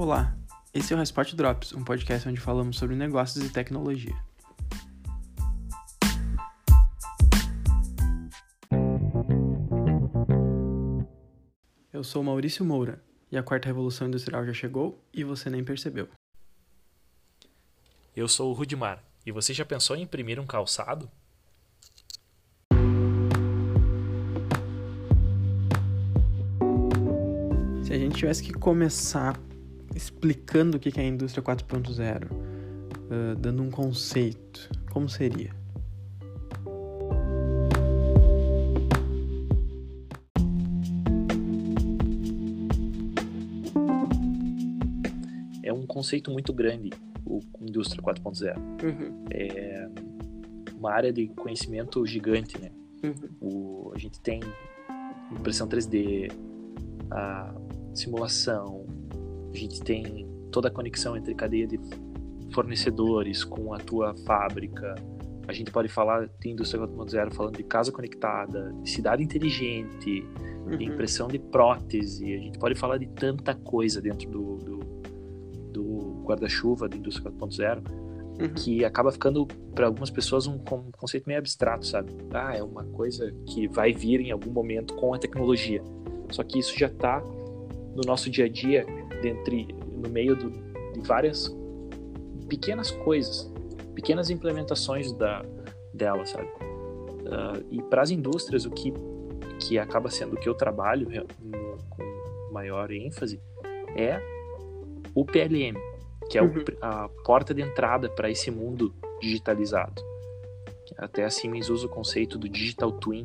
Olá, esse é o Hotspot Drops, um podcast onde falamos sobre negócios e tecnologia. Eu sou Maurício Moura e a quarta revolução industrial já chegou e você nem percebeu. Eu sou o Rudimar e você já pensou em imprimir um calçado? Se a gente tivesse que começar explicando o que é a indústria 4.0, uh, dando um conceito, como seria? É um conceito muito grande, o indústria 4.0. Uhum. É uma área de conhecimento gigante, né? Uhum. O, a gente tem impressão 3D, a simulação, a gente tem toda a conexão entre cadeia de fornecedores com a tua fábrica. A gente pode falar de indústria 4.0 falando de casa conectada, de cidade inteligente, de Uhum. impressão de prótese. A gente pode falar de tanta coisa dentro do, do, do guarda-chuva da indústria 4.0 Uhum. que acaba ficando para algumas pessoas um con- conceito meio abstrato, sabe? Ah, é uma coisa que vai vir em algum momento com a tecnologia. Só que isso já está no nosso dia a dia, dentre, no meio do, de várias pequenas coisas, pequenas implementações da, dela, sabe? Ah, e para as indústrias, o que, que acaba sendo o que eu trabalho no- com maior ênfase é o PLM, que é o Uhum. a porta de entrada para esse mundo digitalizado. Até a Siemens usa o conceito do digital twin,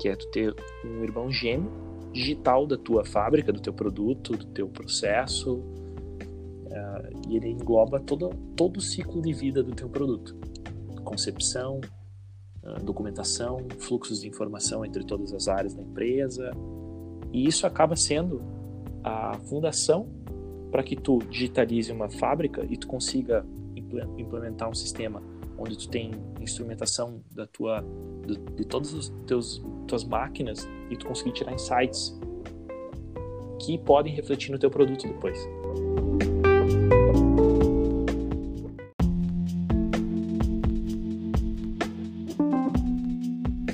que é tu ter um irmão gêmeo digital da tua fábrica, do teu produto, do teu processo, eh, e ele engloba todo, todo o ciclo de vida do teu produto. Concepção, eh, documentação, fluxos de informação entre todas as áreas da empresa, e isso acaba sendo a fundação para que tu digitalize uma fábrica e tu consiga imple- implementar um sistema onde tu tem instrumentação da tua do- de todas as teus tuas máquinas e tu conseguir tirar insights que podem refletir no teu produto depois.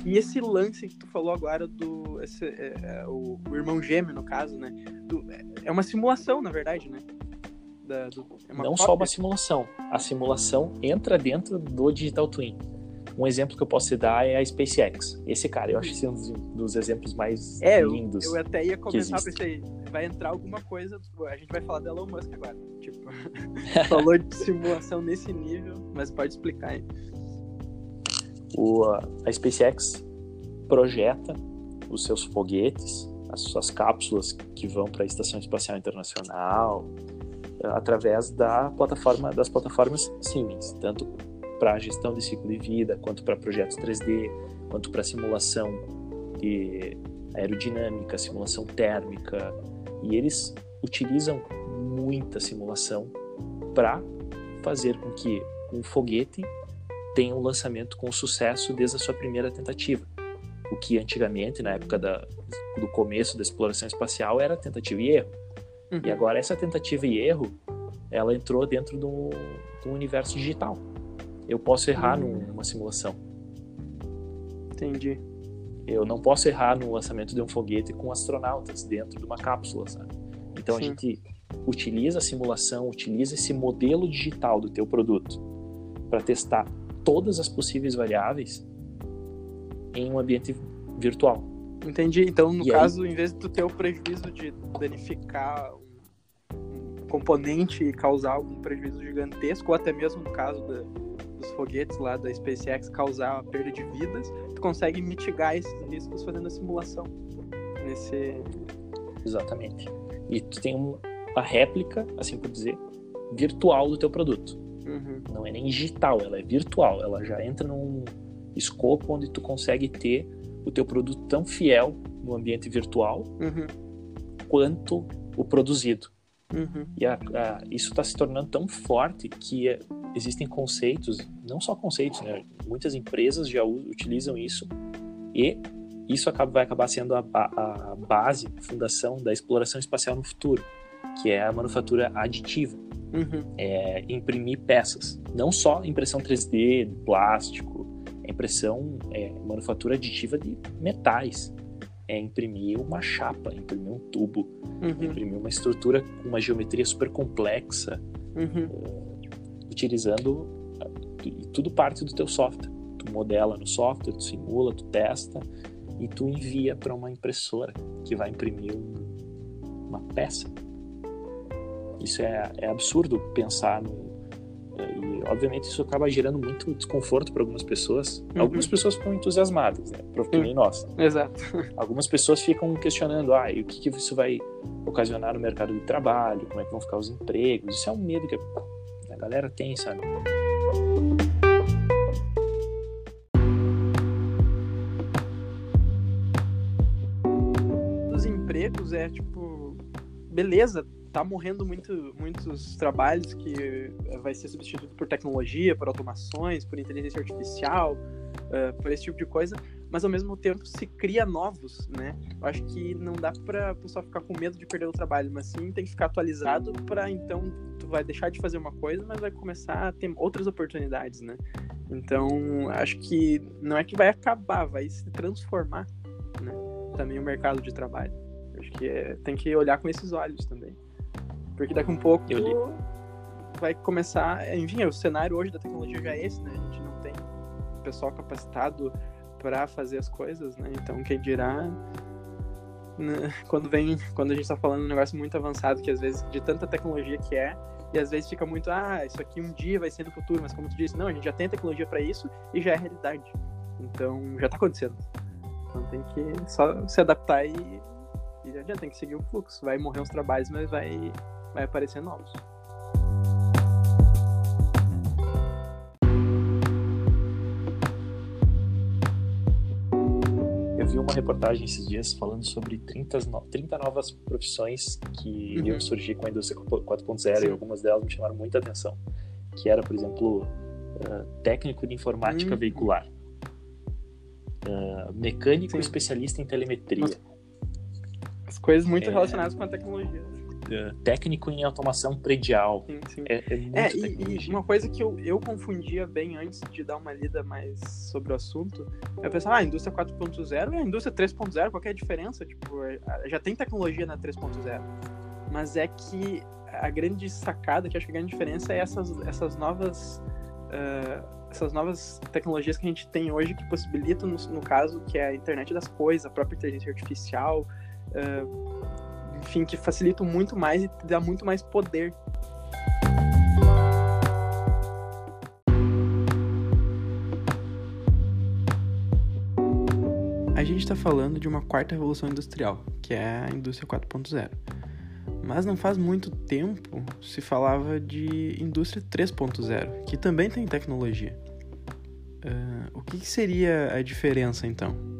E esse lance que tu falou agora do esse, é, é, o, o irmão gêmeo, no caso, né? Do- é- é uma simulação, na verdade, né? Da- do- é Não cópia. só uma simulação, a simulação entra dentro do digital twin. Um exemplo que eu posso te dar é a SpaceX. Esse cara, eu acho esse um dos, dos exemplos mais É, eu, lindos. eu até ia comentar pra existe. isso aí. Vai entrar alguma coisa. A gente vai falar da Elon Musk agora. Tipo, falou de simulação nesse nível, mas pode explicar aí. O, a SpaceX projeta os seus foguetes, as suas cápsulas que vão para a Estação Espacial Internacional, através da plataforma das plataformas Siemens, tanto para gestão de ciclo de vida, quanto para projetos 3D, quanto para simulação de aerodinâmica, simulação térmica, e eles utilizam muita simulação para fazer com que um foguete tenha um lançamento com sucesso desde a sua primeira tentativa. O que antigamente, na época da, do começo da exploração espacial, era tentativa e erro. Uhum. E agora essa tentativa e erro, ela entrou dentro do, do universo digital. Eu posso errar numa simulação. Entendi. Eu não posso errar no lançamento de um foguete com astronautas dentro de uma cápsula, sabe? Então a Sim. gente utiliza a simulação, utiliza esse modelo digital do teu produto para testar todas as possíveis variáveis em um ambiente virtual. Entendi. Então, no E aí? caso, em vez de tu ter o prejuízo de danificar um um componente e causar algum prejuízo gigantesco, ou até mesmo no caso da- dos foguetes lá da SpaceX causar a perda de vidas, tu consegue mitigar esses riscos fazendo a simulação. Nesse. Exatamente. E tu tem um- uma réplica, assim por dizer, virtual do teu produto. Uhum. Não é nem digital, ela é virtual. Ela já entra num escopo onde tu consegue ter o teu produto tão fiel no ambiente virtual Uhum. quanto o produzido. Uhum. E a- a- isso está se tornando tão forte que é, existem conceitos, não só conceitos, né? Muitas empresas já utilizam isso e isso acaba, vai acabar sendo a, a- base, a fundação da exploração espacial no futuro, que é a manufatura aditiva. Uhum. É imprimir peças, não só impressão 3D, de plástico, é impressão, é manufatura aditiva de metais, é imprimir uma chapa, imprimir um tubo, Uhum. imprimir uma estrutura com uma geometria super complexa, Uhum. utilizando e tudo parte do teu software. Tu modela no software, tu simula, tu testa e tu envia para uma impressora que vai imprimir um- uma peça. Isso é, é absurdo pensar no e obviamente isso acaba gerando muito desconforto para algumas pessoas. Uhum. Algumas pessoas ficam entusiasmadas, né? Que nem nós. Exato. Algumas pessoas ficam questionando, ah, e o que, que isso vai ocasionar no mercado de trabalho? Como é que vão ficar os empregos? Isso é um medo que a galera tem, sabe? Os empregos é tipo, beleza, tá morrendo muito, muitos trabalhos que eh, vai ser substituído por tecnologia, por automações, por inteligência artificial, eh, por esse tipo de coisa, mas ao mesmo tempo se cria novos, né? Eu acho que não dá pra pessoa ficar com medo de perder o trabalho, mas sim tem que ficar atualizado para então tu vai deixar de fazer uma coisa, mas vai começar a ter outras oportunidades, né? Então, acho que não é que vai acabar, vai se transformar, né? Também o mercado de trabalho. Acho que é- tem que olhar com esses olhos também. Porque daqui a um pouco vai começar. Enfim, o cenário hoje da tecnologia já é esse, né? A gente não tem pessoal capacitado para fazer as coisas, né? Então, quem dirá. né, Quando vem, quando a gente tá falando um negócio muito avançado, que às vezes de tanta tecnologia que é, e às vezes fica muito, ah, isso aqui um dia vai ser no futuro, mas como tu disse, não, a gente já tem tecnologia para isso e já é realidade. Então, já tá acontecendo. Então tem que só se adaptar e, e adianta, tem que seguir o fluxo. Vai morrer uns trabalhos, mas vai, vai aparecer novos. Eu vi uma reportagem esses dias falando sobre 30, no- 30 novas profissões que iriam Uhum. surgir com a indústria 4.0 e algumas delas me chamaram muita atenção. Que era, por exemplo, ah, técnico de informática Uhum. veicular, ah, mecânico Sim. especialista em telemetria. As coisas muito É. relacionadas com a tecnologia. Ah, técnico em automação predial. Sim, sim. É, é É, e, e uma coisa que eu, eu confundia bem antes de dar uma lida mais sobre o assunto, eu pensava, ah, a indústria 4.0 e a indústria 3.0, qual é a diferença? Tipo, é, já tem tecnologia na 3.0. Mas é que a grande sacada, que acho que a grande diferença é essas, essas novas. ah, essas novas tecnologias que a gente tem hoje que possibilitam, no, no caso, que é a internet das coisas, a própria inteligência artificial, ah, enfim, que facilitam muito mais e dá muito mais poder A gente está falando de uma quarta revolução industrial, que é a indústria 4.0. Mas não faz muito tempo se falava de indústria 3.0, que também tem tecnologia. Ah, o que, que seria a diferença então?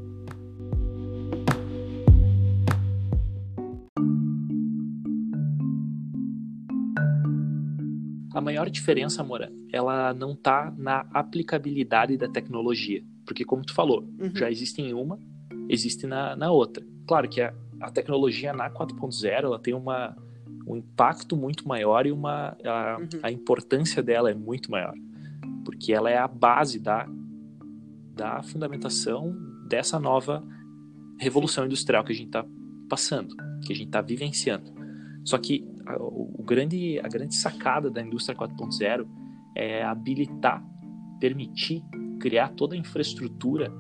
A maior diferença, Amora, ela não tá na aplicabilidade da tecnologia. Porque, como tu falou, Uhum. já existe em uma, existe na, na outra. Claro que a, a tecnologia na 4.0 ela tem uma, um impacto muito maior e uma, a, Uhum. a importância dela é muito maior. Porque ela é a base da, da fundamentação dessa nova revolução industrial que a gente está passando, que a gente está vivenciando. Só que a, o grande, a grande sacada da indústria 4.0 é habilitar, permitir criar toda a infraestrutura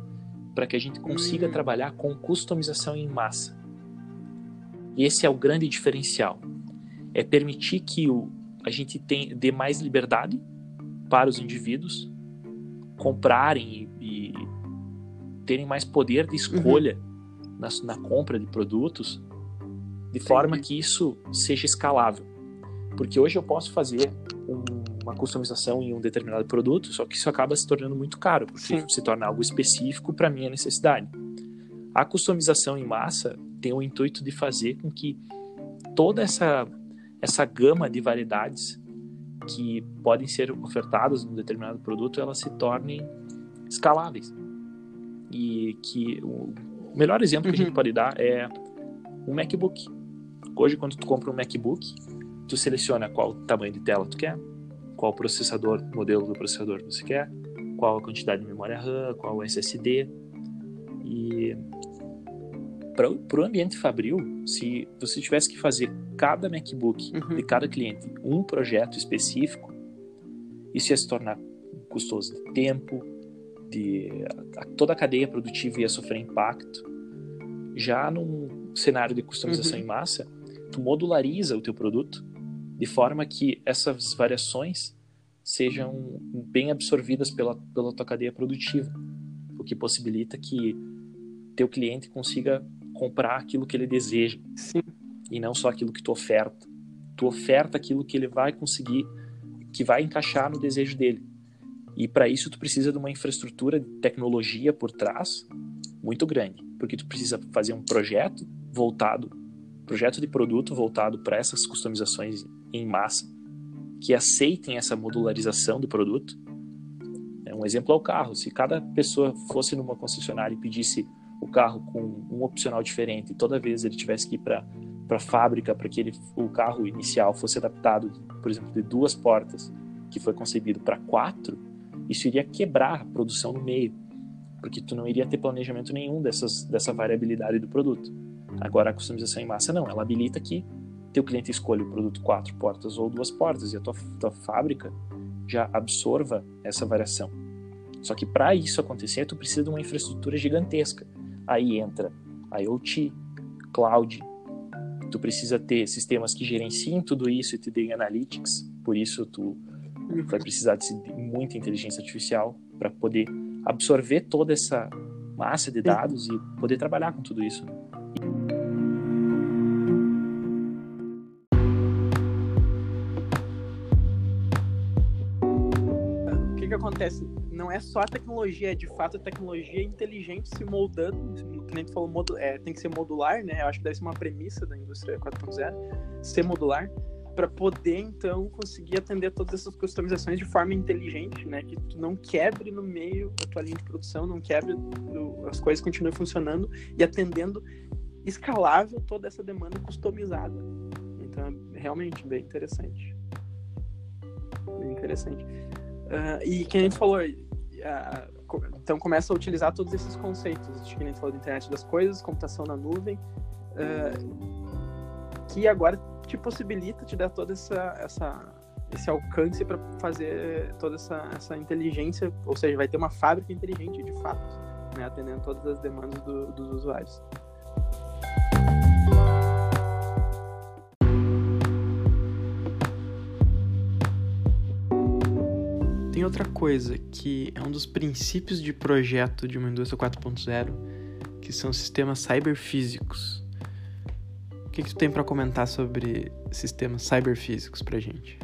para que a gente consiga Hum. trabalhar com customização em massa. E esse é o grande diferencial. É permitir que o, a gente tem, dê mais liberdade para os indivíduos comprarem e, e terem mais poder de escolha na, na compra de produtos, de forma que isso seja escalável. Porque hoje eu posso fazer um- uma customização em um determinado produto, só que isso acaba se tornando muito caro, porque Sim. se torna algo específico para minha necessidade. A customização em massa tem o intuito de fazer com que toda essa, essa gama de variedades que podem ser ofertadas num determinado produto, elas se tornem escaláveis. E que o melhor exemplo que a Uhum. gente pode dar é um MacBook. Hoje, quando tu compra um MacBook, tu seleciona qual tamanho de tela tu quer, qual processador, modelo do processador você quer, qual a quantidade de memória RAM, qual o SSD. E para o ambiente fabril, se você tivesse que fazer cada MacBook uhum. de cada cliente um projeto específico, isso ia se tornar custoso de tempo, de a, toda a cadeia produtiva ia sofrer impacto. Já num cenário de customização uhum. em massa, tu modulariza o teu produto de forma que essas variações sejam bem absorvidas pela, pela tua cadeia produtiva, o que possibilita que teu cliente consiga comprar aquilo que ele deseja Sim. e não só aquilo que tu oferta. Tu oferta aquilo que ele vai conseguir, que vai encaixar no desejo dele. E para isso tu precisa de uma infraestrutura de tecnologia por trás muito grande, porque tu precisa fazer um projeto voltado, projeto de produto voltado para essas customizações em massa, que aceitem essa modularização do produto. É um exemplo é o carro. Se cada pessoa fosse numa concessionária e pedisse o carro com um opcional diferente, toda vez ele tivesse que ir para para a fábrica para que ele, o carro inicial fosse adaptado, por exemplo, de duas portas, que foi concebido para quatro, isso iria quebrar a produção no meio, porque tu não iria ter planejamento nenhum dessas, dessa variabilidade do produto. Agora a customização em massa não, ela habilita que teu cliente escolha o produto quatro portas ou duas portas e a tua, tua fábrica já absorva essa variação. Só que para isso acontecer, tu precisa de uma infraestrutura gigantesca. Aí entra IoT, cloud, tu precisa ter sistemas que gerenciem tudo isso e te deem analytics, por isso tu vai precisar de muita inteligência artificial para poder absorver toda essa massa de dados e poder trabalhar com tudo isso. Acontece? Não é só a tecnologia, é de fato a tecnologia inteligente se moldando, que nem tu falou, modu é, tem que ser modular, né? Eu acho que deve ser uma premissa da indústria 4.0, ser modular, para poder então conseguir atender todas essas customizações de forma inteligente, né? Que tu não quebre no meio da tua linha de produção, não quebre, as coisas continuem funcionando e atendendo escalável toda essa demanda customizada. Então é realmente bem interessante. Bem interessante. Uh, e que a gente falou, uh, então começa a utilizar todos esses conceitos, de que a gente falou de internet das coisas, computação na nuvem, uh, que agora te possibilita te dar toda essa, essa esse alcance para fazer toda essa, essa inteligência, ou seja, vai ter uma fábrica inteligente de fato, né, atendendo todas as demandas do, dos usuários. Outra coisa que é um dos princípios de projeto de uma indústria 4.0, que são sistemas cyberfísicos. O que, que tu tem para comentar sobre sistemas cyberfísicos pra gente?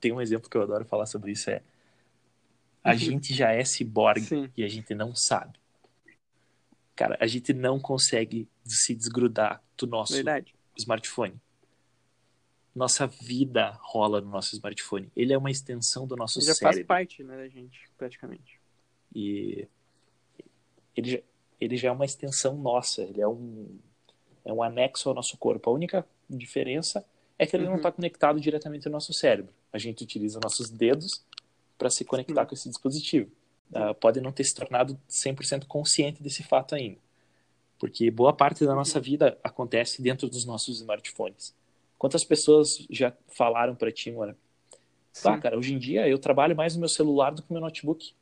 Tem um exemplo que eu adoro falar sobre isso é a uhum. gente já é ciborgue Sim. e a gente não sabe. Cara, a gente não consegue se desgrudar do nosso Verdade. smartphone nossa vida rola no nosso smartphone. Ele é uma extensão do nosso ele já cérebro. faz parte, né, da gente, praticamente. E ele já, ele já é uma extensão nossa, ele é um, é um anexo ao nosso corpo. A única diferença é que ele uhum. não está conectado diretamente ao nosso cérebro. A gente utiliza nossos dedos para se conectar uhum. com esse dispositivo. Uh, pode não ter se tornado 100% consciente desse fato ainda. Porque boa parte da nossa vida acontece dentro dos nossos smartphones. Quantas pessoas já falaram para ti, mano? Tá, cara, hoje em dia eu trabalho mais no meu celular do que no meu notebook.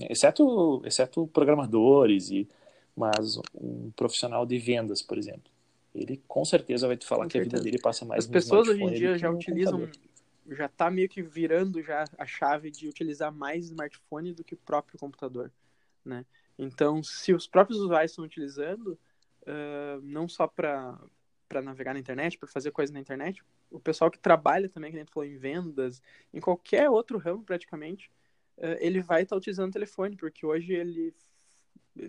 Exceto, exceto programadores e mas um profissional de vendas, por exemplo. Ele com certeza vai te falar com que certeza. a vida dele passa mais As pessoas hoje em dia já utilizam computador. já tá meio que virando já a chave de utilizar mais smartphone do que o próprio computador, né? Então, se os próprios usuários estão utilizando, uh, não só para para navegar na internet, para fazer coisas na internet. O pessoal que trabalha também, que a gente falou, em vendas, em qualquer outro ramo praticamente, uh, ele vai estar tá utilizando o telefone, porque hoje ele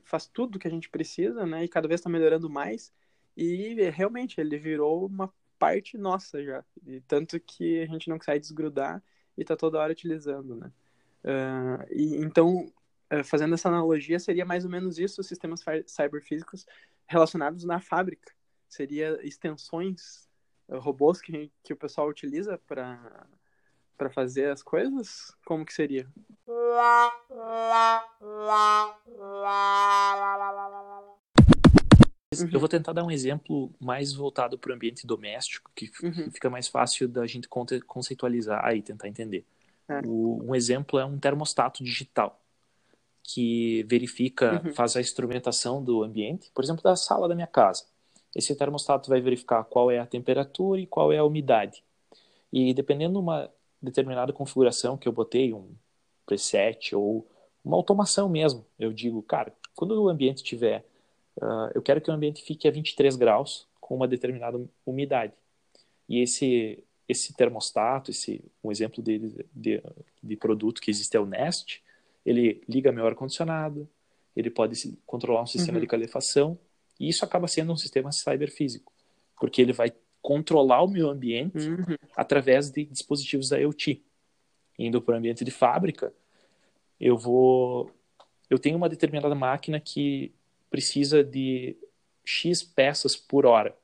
faz tudo que a gente precisa, né? E cada vez está melhorando mais. E realmente ele virou uma parte nossa já. E tanto que a gente não consegue desgrudar e está toda hora utilizando, né? Uh, e então, uh, fazendo essa analogia, seria mais ou menos isso, os sistemas cyberfísicos relacionados na fábrica Seria extensões, uh, robôs que, que o pessoal utiliza para para fazer as coisas? Como que seria? Eu vou tentar dar um exemplo mais voltado para o ambiente doméstico, que uhum. fica mais fácil da gente conceitualizar e tentar entender. É. O, um exemplo é um termostato digital, que verifica, uhum. faz a instrumentação do ambiente, por exemplo, da sala da minha casa. Esse termostato vai verificar qual é a temperatura e qual é a umidade. E dependendo de uma determinada configuração que eu botei, um preset ou uma automação mesmo, eu digo, cara, quando o ambiente tiver Uh, eu quero que o ambiente fique a 23 graus com uma determinada umidade. E esse esse termostato, esse um exemplo dele de, de produto que existe é o Nest, ele liga meu ar condicionado, ele pode controlar um sistema uhum. de calefação e isso acaba sendo um sistema cyberfísico, porque ele vai controlar o meu ambiente uhum. através de dispositivos da IoT. Indo para o ambiente de fábrica, eu vou eu tenho uma determinada máquina que precisa de X peças por hora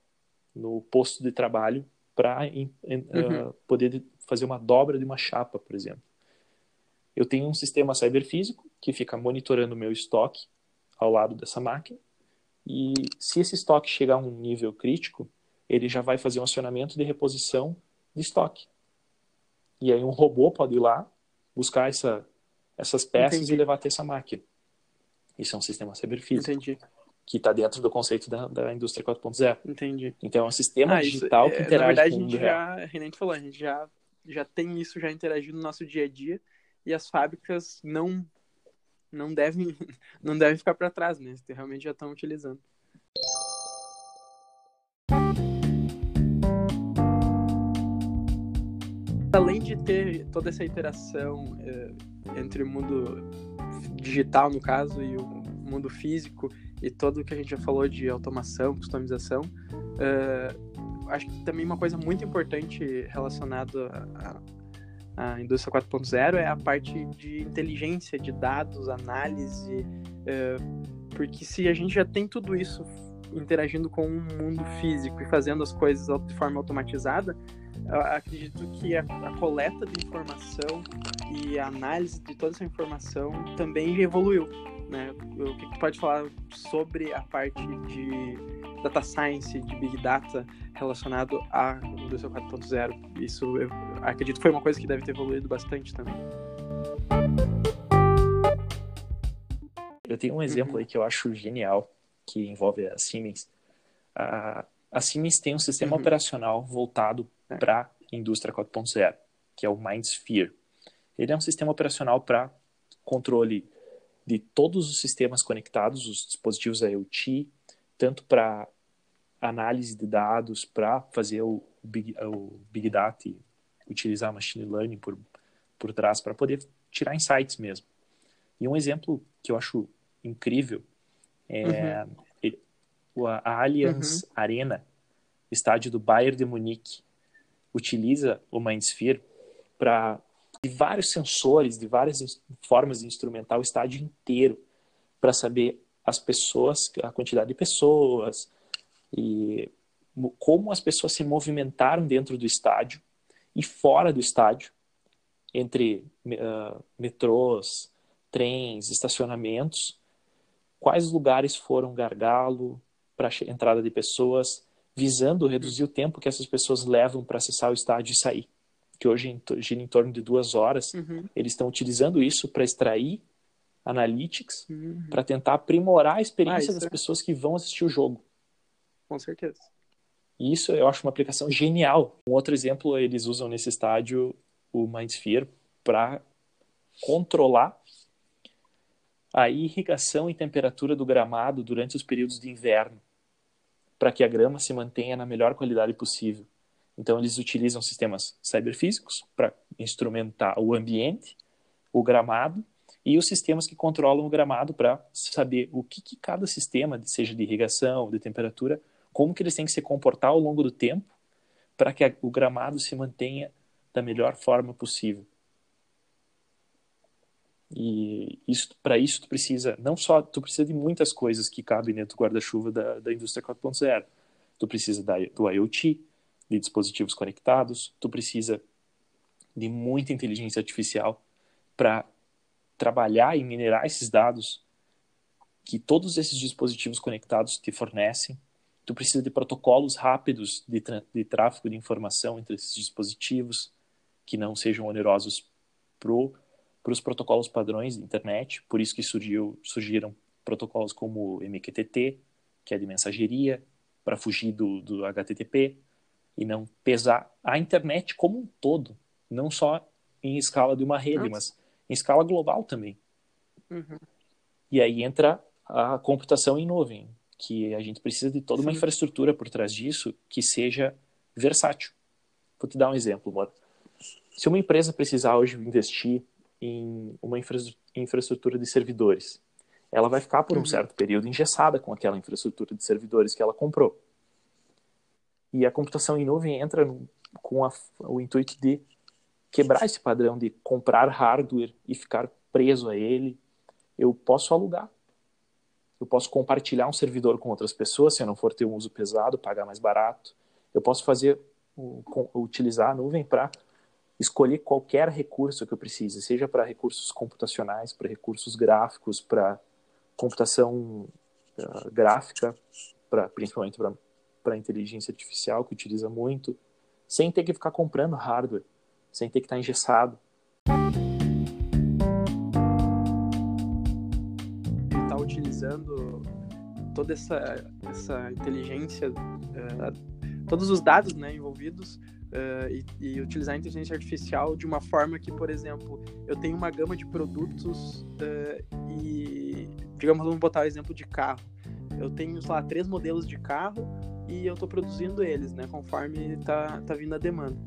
no posto de trabalho para uhum. uh, poder fazer uma dobra de uma chapa, por exemplo. Eu tenho um sistema cyberfísico que fica monitorando o meu estoque ao lado dessa máquina e se esse estoque chegar a um nível crítico, ele já vai fazer um acionamento de reposição de estoque. E aí um robô pode ir lá, buscar essa, essas peças Entendi. e levar até essa máquina. Isso é um sistema cyberfísico. Entendi. Que está dentro do conceito da, da indústria 4.0. Entendi. Então é um sistema ah, digital isso, que interage é, na verdade, com o mundo já, a gente falou, a gente já, já tem isso já interagindo no nosso dia a dia e as fábricas não não devem não devem ficar para trás, né? Realmente já estão utilizando. Além de ter toda essa interação é, entre o mundo digital, no caso, e o mundo físico, e todo o que a gente já falou de automação, customização, uh, acho que também uma coisa muito importante relacionada à, indústria 4.0 é a parte de inteligência, de dados, análise, uh, porque se a gente já tem tudo isso interagindo com o mundo físico e fazendo as coisas de forma automatizada, acredito que a, a, coleta de informação e a análise de toda essa informação também evoluiu. Né? O que tu pode falar sobre a parte de data science, de big data relacionado à indústria 4.0? Isso eu acredito que foi uma coisa que deve ter evoluído bastante também. Eu tenho um exemplo uhum. aí que eu acho genial, que envolve a Siemens. A, a Siemens tem um sistema uhum. operacional voltado é. para a indústria 4.0, que é o MindSphere. Ele é um sistema operacional para controle de todos os sistemas conectados, os dispositivos IoT, tanto para análise de dados, para fazer o big, o big Data e utilizar machine learning por, por trás, para poder tirar insights mesmo. E um exemplo que eu acho incrível é uhum. a Allianz uhum. Arena, estádio do Bayern de Munique, utiliza o MindSphere para de vários sensores, de várias formas de instrumentar o estádio inteiro para saber as pessoas, a quantidade de pessoas e como as pessoas se movimentaram dentro do estádio e fora do estádio, entre uh, metrôs, trens, estacionamentos, quais lugares foram gargalo para entrada de pessoas, visando reduzir o tempo que essas pessoas levam para acessar o estádio e sair. Que hoje gira em torno de duas horas. Uhum. Eles estão utilizando isso para extrair analytics, uhum. para tentar aprimorar a experiência ah, das é... pessoas que vão assistir o jogo. Com certeza. E isso eu acho uma aplicação genial. Um outro exemplo, eles usam nesse estádio o MindSphere para controlar a irrigação e temperatura do gramado durante os períodos de inverno para que a grama se mantenha na melhor qualidade possível. Então, eles utilizam sistemas cyberfísicos para instrumentar o ambiente, o gramado, e os sistemas que controlam o gramado para saber o que, que, cada sistema, seja de irrigação, de temperatura, como que eles têm que se comportar ao longo do tempo para que a, o gramado se mantenha da melhor forma possível. E para isso tu precisa, não só, tu precisa de muitas coisas que cabem dentro do guarda-chuva da, da indústria 4.0. tu precisa da, do IoT, de dispositivos conectados, tu precisa de muita inteligência artificial para trabalhar e minerar esses dados que todos esses dispositivos conectados te fornecem. Tu precisa de protocolos rápidos de, de tráfego de informação entre esses dispositivos que não sejam onerosos para os protocolos padrões da internet. Por isso que surgiu, surgiram protocolos como o MQTT, que é de mensageria, para fugir do, do HTTP e não pesar a internet como um todo, não só em escala de uma rede, mas em escala global também. Uhum. E aí entra a computação em nuvem, que a gente precisa de toda uma Sim. infraestrutura por trás disso que seja versátil. Vou te dar um exemplo. Se uma empresa precisar hoje investir em uma infra infraestrutura de servidores, ela vai ficar por um uhum. certo período engessada com aquela infraestrutura de servidores que ela comprou. E a computação em nuvem entra no, com a, o intuito de quebrar esse padrão de comprar hardware e ficar preso a ele. Eu posso alugar. Eu posso compartilhar um servidor com outras pessoas, se eu não for ter um uso pesado, pagar mais barato. Eu posso fazer, utilizar a nuvem para escolher qualquer recurso que eu precise, seja para recursos computacionais, para recursos gráficos, para computação uh, gráfica, pra, principalmente para inteligência artificial, que utiliza muito, sem ter que ficar comprando hardware sem ter que estar engessado. Ele está utilizando toda essa, essa inteligência, uh, todos os dados né, envolvidos uh, e, e, utilizar a inteligência artificial de uma forma que, por exemplo, eu tenho uma gama de produtos uh, e, digamos, vamos botar o exemplo de carro. Eu tenho, sei lá, três modelos de carro e eu estou produzindo eles, né, conforme está tá vindo a demanda.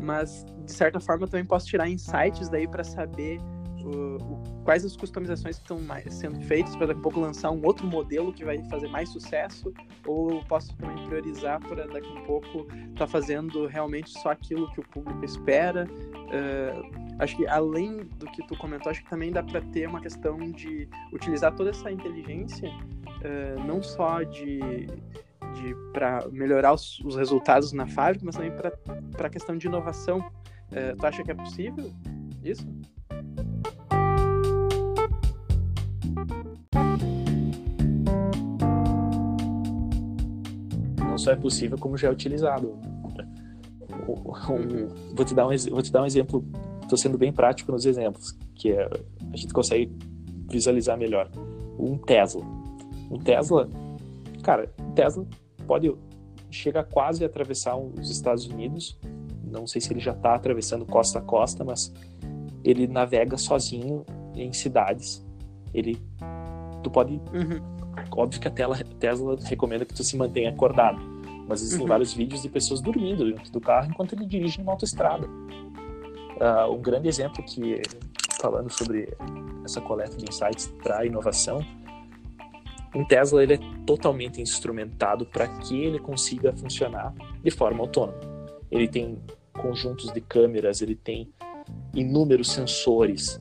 Mas de certa forma eu também posso tirar insights daí para saber uh, o, quais as customizações que estão sendo feitas para daqui a pouco lançar um outro modelo que vai fazer mais sucesso ou posso também priorizar para daqui a pouco estar tá fazendo realmente só aquilo que o público espera. Uh, acho que além do que tu comentou acho que também dá para ter uma questão de utilizar toda essa inteligência uh, não só de para melhorar os, os, resultados na fábrica, mas também para a questão de inovação. É, tu acha que é possível isso? Não só é possível, como já é utilizado. Vou, te dar um, vou te dar um exemplo, estou sendo bem prático nos exemplos, que é, a gente consegue visualizar melhor. Um Tesla. Um Tesla, cara, Tesla pode chega quase a atravessar os Estados Unidos. Não sei se ele já está atravessando costa a costa, mas ele navega sozinho em cidades. Ele, tu pode, uhum. óbvio que a Tesla recomenda que tu se mantenha acordado, mas existem uhum. vários vídeos de pessoas dormindo dentro do carro enquanto ele dirige numa autoestrada. Uh, um grande exemplo que falando sobre essa coleta de insights para inovação um Tesla ele é totalmente instrumentado para que ele consiga funcionar de forma autônoma. Ele tem conjuntos de câmeras, ele tem inúmeros sensores.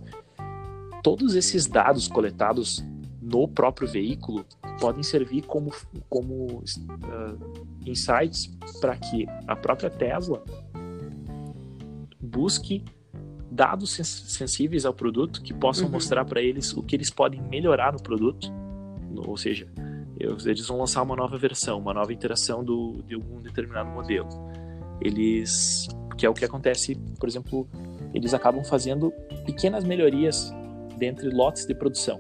Todos esses dados coletados no próprio veículo podem servir como, como uh, insights para que a própria Tesla busque dados sensíveis ao produto que possam uhum. mostrar para eles o que eles podem melhorar no produto ou seja, eles vão lançar uma nova versão, uma nova interação do, de algum determinado modelo. Eles, que é o que acontece, por exemplo, eles acabam fazendo pequenas melhorias dentre lotes de produção.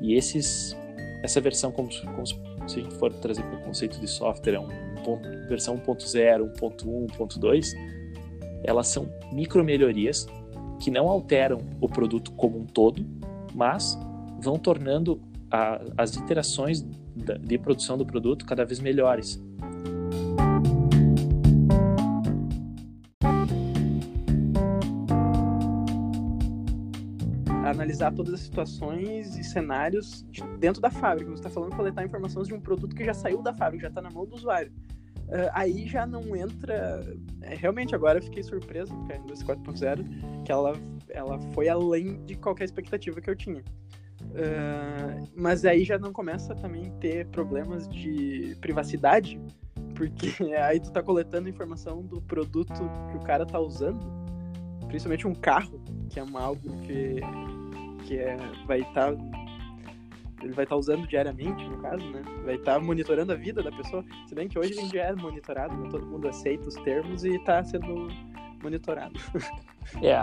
E esses, essa versão, como, como se a gente for trazer para o conceito de software, é um versão 1.0, 1.1, 1.2, elas são micro melhorias que não alteram o produto como um todo, mas vão tornando a, as iterações de produção do produto cada vez melhores. Analisar todas as situações e cenários dentro da fábrica. Você está falando coletar informações de um produto que já saiu da fábrica, já está na mão do usuário. Uh, aí já não entra. É, realmente, agora eu fiquei surpreso com a indústria 4.0, que ela, ela foi além de qualquer expectativa que eu tinha. Uh, mas aí já não começa também ter problemas de privacidade, Porque aí tu tá coletando informação do produto que o cara tá usando, principalmente um carro, que é algo que, que é, vai estar. Tá, ele vai estar tá usando diariamente, no caso, né? Vai estar tá monitorando a vida da pessoa. Se bem que hoje a já é monitorado, né? todo mundo aceita os termos e está sendo monitorado. É,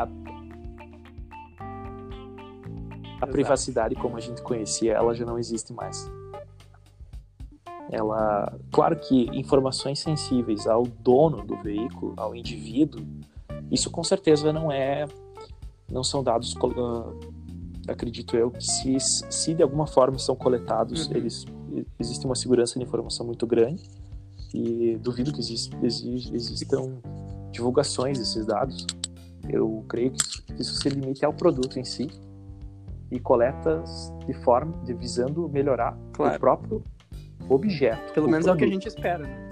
a privacidade como a gente conhecia, ela já não existe mais. Ela, claro que informações sensíveis ao dono do veículo, ao indivíduo, isso com certeza não é, não são dados, uh, acredito eu, que se, se de alguma forma são coletados, uhum. eles existe uma segurança de informação muito grande e duvido que exist, exist, existam divulgações desses dados. Eu creio que isso se limite ao produto em si e coletas de forma de visando melhorar claro. o próprio objeto. Pelo menos produto. é o que a gente espera, né?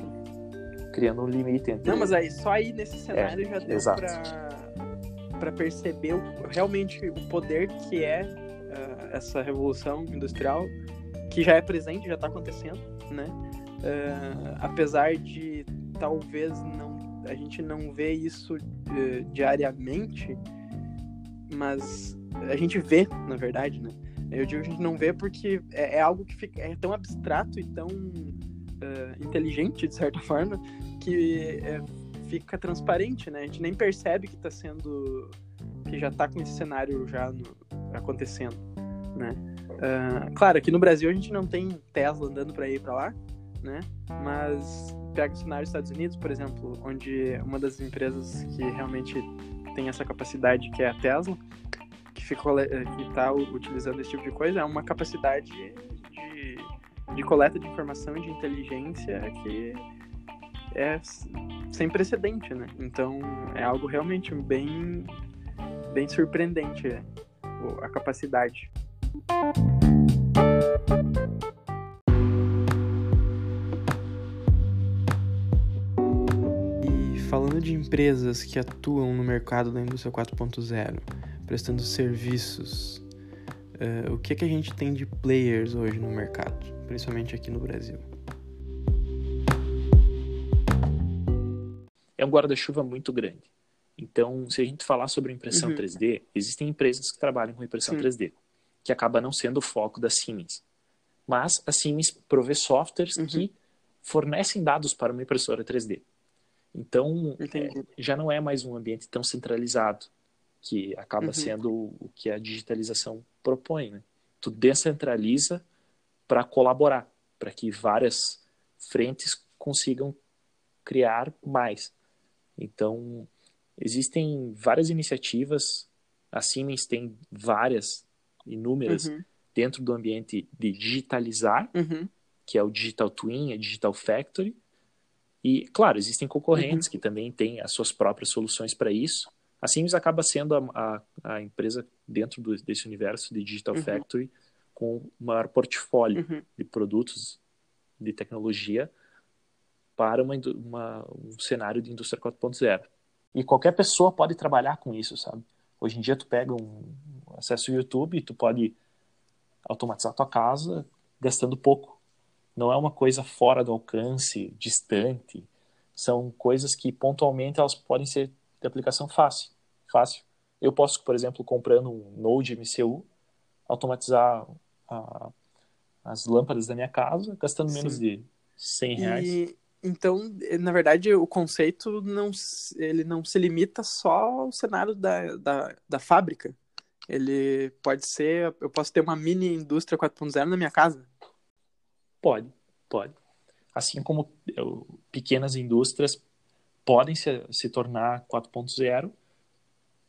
Criando um limite entre. Não, mas aí só aí nesse cenário é, já deu exato. pra, pra perceber o, realmente o poder que é uh, essa revolução industrial, que já é presente, já está acontecendo, né? Uh, apesar de talvez não a gente não vê isso uh, diariamente, mas a gente vê, na verdade, né? Eu digo que a gente não vê porque é, é algo que fica, é tão abstrato e tão uh, inteligente, de certa forma, que é, fica transparente, né? A gente nem percebe que está sendo. que já está com esse cenário já no, acontecendo, né? Uh, claro, aqui no Brasil a gente não tem Tesla andando para ir para lá, né? Mas pega o cenário dos Estados Unidos, por exemplo, onde uma das empresas que realmente tem essa capacidade, que é a Tesla, ficou eh, que está utilizando esse tipo de coisa é uma capacidade de, de coleta de informação e de inteligência que é sem precedente, né? Então é algo realmente bem bem surpreendente né? a capacidade. E falando de empresas que atuam no mercado da indústria 4.0, prestando serviços. Uh, o que, é que a gente tem de players hoje no mercado, principalmente aqui no Brasil? É um guarda-chuva muito grande. Então, se a gente falar sobre impressão uhum. 3D, existem empresas que trabalham com impressão Sim. 3D, que acaba não sendo o foco da Siemens. Mas a Siemens provê softwares uhum. que fornecem dados para uma impressora 3D. Então, é, já não é mais um ambiente tão centralizado que acaba uhum. sendo o que a digitalização propõe. Né? Tu descentraliza para colaborar, para que várias frentes consigam criar mais. Então, existem várias iniciativas, a Siemens tem várias, inúmeras, uhum. dentro do ambiente de digitalizar, uhum. que é o Digital Twin, a Digital Factory. E, claro, existem concorrentes uhum. que também têm as suas próprias soluções para isso. A Siemens acaba sendo a, a, a empresa dentro do, desse universo de Digital uhum. Factory com o maior portfólio uhum. de produtos de tecnologia para uma, uma, um cenário de indústria 4.0. E qualquer pessoa pode trabalhar com isso, sabe? Hoje em dia tu pega um acesso ao YouTube e tu pode automatizar tua casa gastando pouco. Não é uma coisa fora do alcance, distante. São coisas que pontualmente elas podem ser de aplicação fácil. Fácil. Eu posso, por exemplo, comprando um Node MCU, automatizar a, as lâmpadas da minha casa, gastando Sim. menos de 100 reais. E, então, na verdade, o conceito não, ele não se limita só ao cenário da, da, da fábrica. Ele pode ser, eu posso ter uma mini indústria 4.0 na minha casa? Pode, pode. Assim como eu, pequenas indústrias podem se, se tornar 4.0,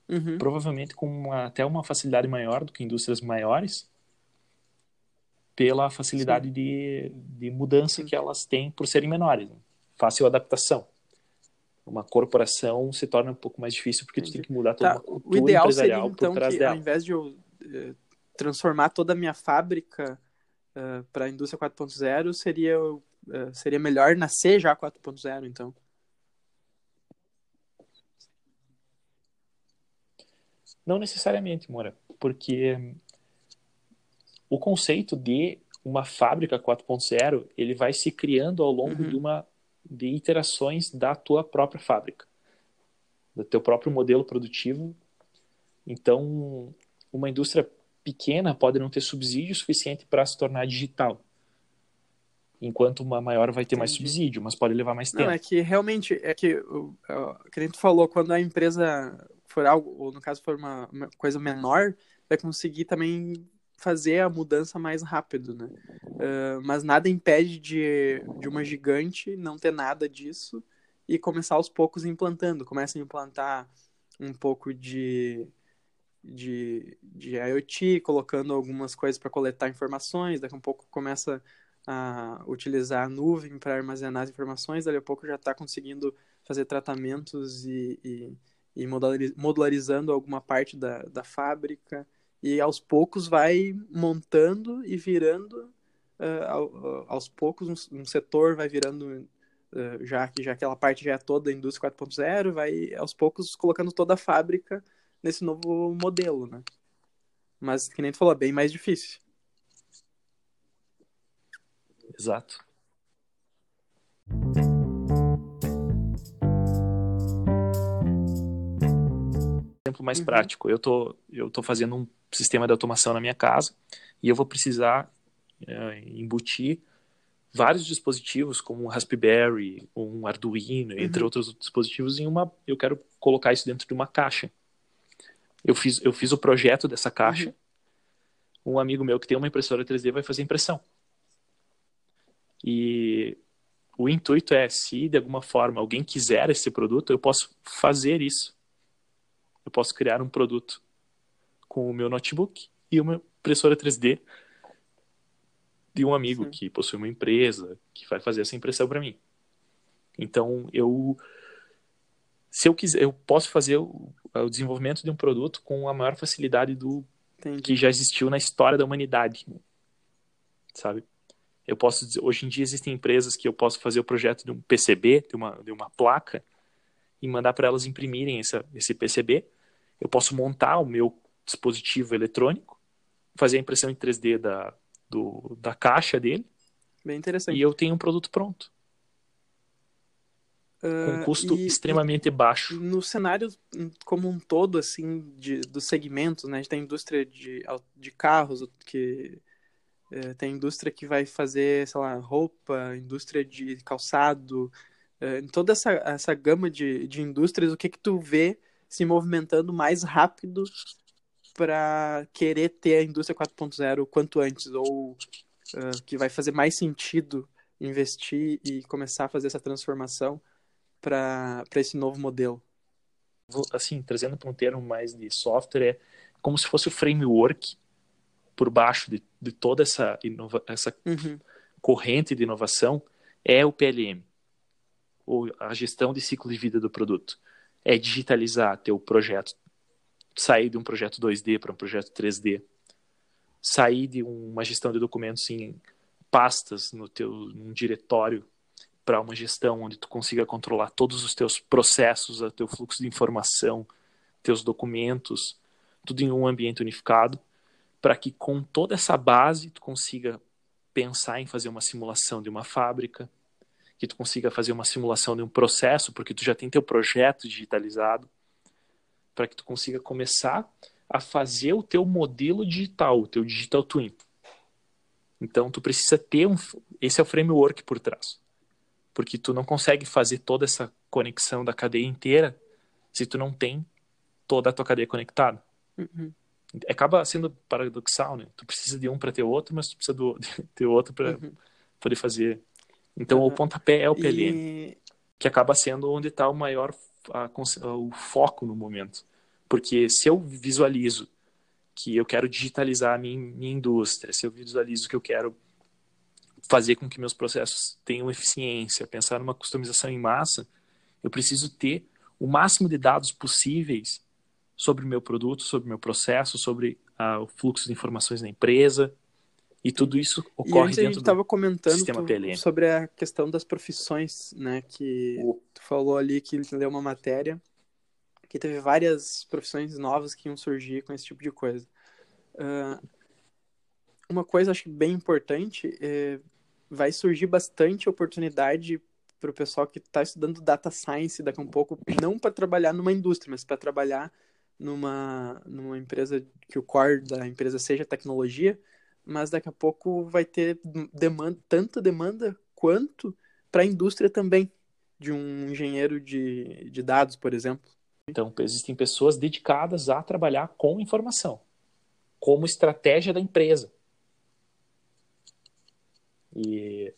uhum. provavelmente com uma, até uma facilidade maior do que indústrias maiores, pela facilidade de, de mudança que elas têm por serem menores. Né? Fácil adaptação. Uma corporação se torna um pouco mais difícil porque tu tem que mudar toda tá. uma cultura o ideal seria, então, que, dela. Ao invés de eu uh, transformar toda a minha fábrica uh, para a indústria 4.0, seria, uh, seria melhor nascer já 4.0, então. Não necessariamente, Mora, porque o conceito de uma fábrica 4.0, ele vai se criando ao longo Uhum. de uma de iterações da tua própria fábrica, do teu próprio modelo produtivo. Então, uma indústria pequena pode não ter subsídio suficiente para se tornar digital, enquanto uma maior vai ter mais Entendi. subsídio, mas pode levar mais tempo. Não, é que realmente, é que, o- o- que tu falou, quando a empresa for algo, ou no caso for uma, uma coisa menor, vai conseguir também fazer a mudança mais rápido, né? Ah, mas nada impede de, de uma gigante não ter nada disso e começar aos poucos implantando. Começa a implantar um pouco de, de, de IoT, colocando algumas coisas para coletar informações, daqui a um pouco começa a utilizar a nuvem para armazenar as informações, daqui a pouco já está conseguindo fazer tratamentos e, e, e modulari- modularizando alguma parte da, da fábrica, e aos poucos vai montando e virando, ao- aos poucos um, um setor vai virando, ah, já que já aquela parte já é toda a indústria 4.0, vai aos poucos colocando toda a fábrica nesse novo modelo, né? Mas, que nem tu falou, é bem mais difícil. Exato. Exemplo mais Uhum. prático, eu tô, eu tô fazendo um sistema de automação na minha casa e eu vou precisar eh, embutir vários dispositivos, como um Raspberry, um Arduino, entre Uhum. outros dispositivos, em uma. Eu quero colocar isso dentro de uma caixa. Eu fiz, eu fiz o projeto dessa caixa. Um amigo meu que tem uma impressora 3D vai fazer impressão. E o intuito é, se de alguma forma alguém quiser esse produto, eu posso fazer isso. Eu posso criar um produto com o meu notebook e uma impressora 3D de um amigo Sim. que possui uma empresa que vai fazer essa impressão para mim. Então, eu se eu quiser, eu posso fazer o, o desenvolvimento de um produto com a maior facilidade do Entendi. que já existiu na história da humanidade. Sabe? Eu posso dizer, hoje em dia existem empresas que eu posso fazer o projeto de um PCB, de uma, de uma placa, e mandar para elas imprimirem essa, esse PCB. Eu posso montar o meu dispositivo eletrônico, fazer a impressão em 3D da, do, da caixa dele, Bem interessante. e eu tenho um produto pronto, com Ah, um custo e- extremamente baixo. No cenário como um todo, assim, de, dos segmentos, né? A gente tem a indústria de, de carros, que eh, tem indústria que vai fazer, sei lá, roupa, indústria de calçado, em toda essa, essa gama de, de indústrias, o que que tu vê se movimentando mais rápido para querer ter a indústria 4.0 o quanto antes, ou ah, que vai fazer mais sentido investir e começar a fazer essa transformação para esse novo modelo? assim, trazendo para um termo mais de software, é como se fosse o framework por baixo de, de toda essa, inova essa Uhum. corrente de inovação, é o PLM, ou a gestão de ciclo de vida do produto. É digitalizar teu projeto, sair de um projeto 2D para um projeto 3D, sair de uma gestão de documentos em pastas no teu num diretório para uma gestão onde tu consiga controlar todos os teus processos, o teu fluxo de informação, teus documentos, tudo em um ambiente unificado, para que com toda essa base tu consiga pensar em fazer uma simulação de uma fábrica, que tu consiga fazer uma simulação de um processo, porque tu já tem teu projeto digitalizado, para que tu consiga começar a fazer o teu modelo digital, o teu digital twin. Então tu precisa ter um esse é o framework por trás porque tu não consegue fazer toda essa conexão da cadeia inteira se tu não tem toda a tua cadeia conectada. Uhum. Acaba sendo paradoxal, né? Tu precisa de um para ter outro, mas tu precisa do, de ter outro para Uhum. poder fazer. Então o Uhum. pontapé é o PLM, E que acaba sendo onde está o maior a o foco no momento. Porque se eu visualizo que eu quero digitalizar a minha, minha indústria, se eu visualizo que eu quero fazer com que meus processos tenham eficiência, pensar numa customização em massa, eu preciso ter o máximo de dados possíveis sobre o meu produto, sobre o meu processo, sobre ah, o fluxo de informações da empresa, e tudo isso ocorre antes a gente dentro estava do comentando tu- sobre a questão das profissões, né? Que tu falou ali que leu uma matéria que teve várias profissões novas que iam surgir com esse tipo de coisa. Ah, uma coisa acho que bem importante é, vai surgir bastante oportunidade para o pessoal que está estudando data science daqui a um pouco, não para trabalhar numa indústria, mas para trabalhar numa, numa empresa que o core da empresa seja tecnologia, mas daqui a pouco vai ter demanda, tanta demanda quanto para a indústria também, de um engenheiro de, de dados, por exemplo. Então, existem pessoas dedicadas a trabalhar com informação, como estratégia da empresa. E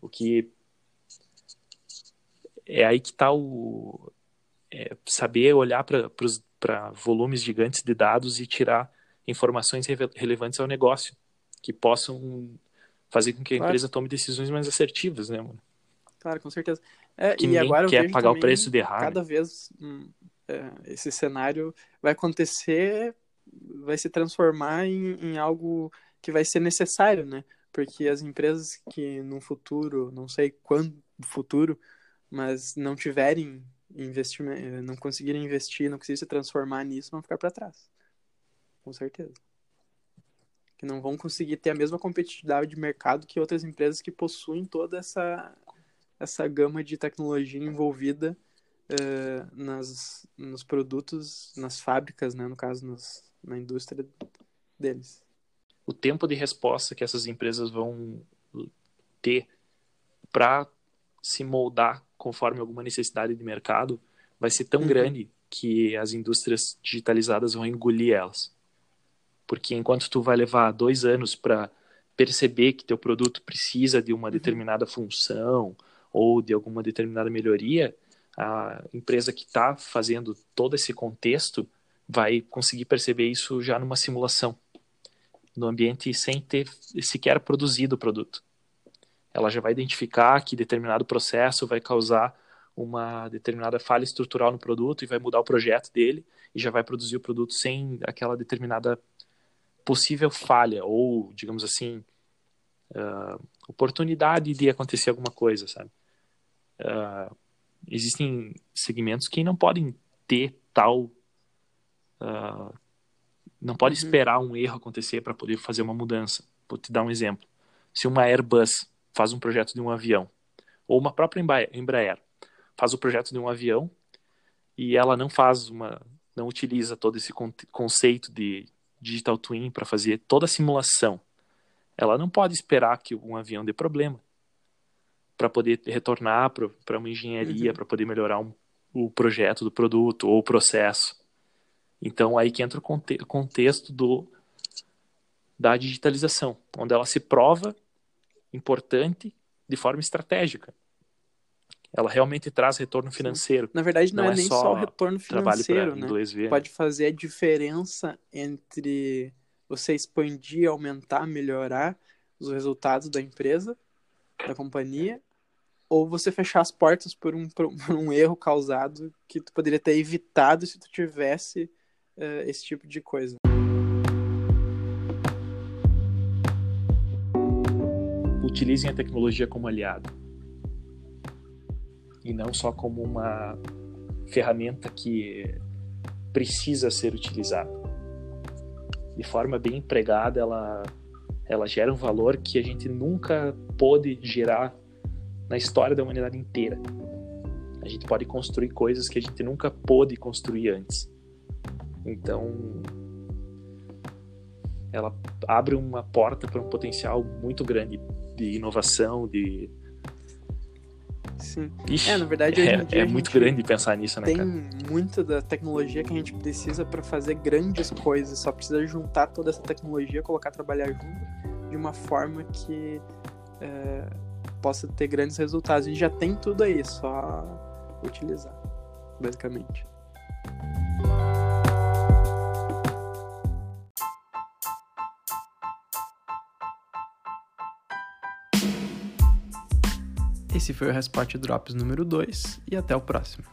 o que é aí que está o é saber olhar para volumes gigantes de dados e tirar informações relevantes ao negócio que possam fazer com que a claro. empresa tome decisões mais assertivas, né, mano? Claro, com certeza. É, que e agora quer pagar o preço de errar. Cada vez hum, é, esse cenário vai acontecer, vai se transformar em, em algo que vai ser necessário, né? Porque as empresas que no futuro, não sei quando futuro, mas não tiverem investimento, não conseguirem investir, não conseguirem se transformar nisso, vão ficar para trás. Com certeza. Que não vão conseguir ter a mesma competitividade de mercado que outras empresas que possuem toda essa, essa gama de tecnologia envolvida uh, nas, nos produtos, nas fábricas, né, no caso, nas, na indústria deles. O tempo de resposta que essas empresas vão ter para se moldar conforme alguma necessidade de mercado vai ser tão uhum. grande que as indústrias digitalizadas vão engolir elas. Porque enquanto tu vai levar dois anos para perceber que teu produto precisa de uma uhum. determinada função ou de alguma determinada melhoria, a empresa que está fazendo todo esse contexto vai conseguir perceber isso já numa simulação, no ambiente sem ter sequer produzido o produto ela já vai identificar que determinado processo vai causar uma determinada falha estrutural no produto e vai mudar o projeto dele e já vai produzir o produto sem aquela determinada possível falha ou, digamos assim, uh, oportunidade de acontecer alguma coisa, sabe? Uh, existem segmentos que não podem ter tal uh, não pode uhum. esperar um erro acontecer para poder fazer uma mudança. Vou te dar um exemplo. Se uma Airbus faz um projeto de um avião, ou uma própria Embraer faz o projeto de um avião e ela não faz uma, não utiliza todo esse conceito de digital twin para fazer toda a simulação. Ela não pode esperar que um avião dê problema para poder retornar para uma engenharia, uhum. para poder melhorar um, o projeto do produto ou o processo. Então aí que entra o conte contexto do da digitalização, onde ela se prova importante de forma estratégica. Ela realmente traz retorno financeiro. Na verdade, não, não é, é, nem só, o retorno financeiro, né? Pode fazer a diferença entre você expandir, aumentar, melhorar os resultados da empresa, da companhia, ou você fechar as portas por um, por um erro causado que tu poderia ter evitado se tu tivesse uh, esse tipo de coisa. utilizem a tecnologia como aliado e não só como uma ferramenta que precisa ser utilizada. De forma bem empregada, ela, ela gera um valor que a gente nunca pôde gerar na história da humanidade inteira. A gente pode construir coisas que a gente nunca pôde construir antes. Então, ela abre uma porta para um potencial muito grande de inovação, de. Sim. Ixi, é, na verdade, é, é muito grande pensar nisso, né, tem cara? Tem muita da tecnologia que a gente precisa para fazer grandes coisas. Só precisa juntar toda essa tecnologia, colocar trabalhar junto de uma forma que é, possa ter grandes resultados. A gente já tem tudo aí, só utilizar, basicamente. Esse foi o Respot Drops número 2 e até o próximo.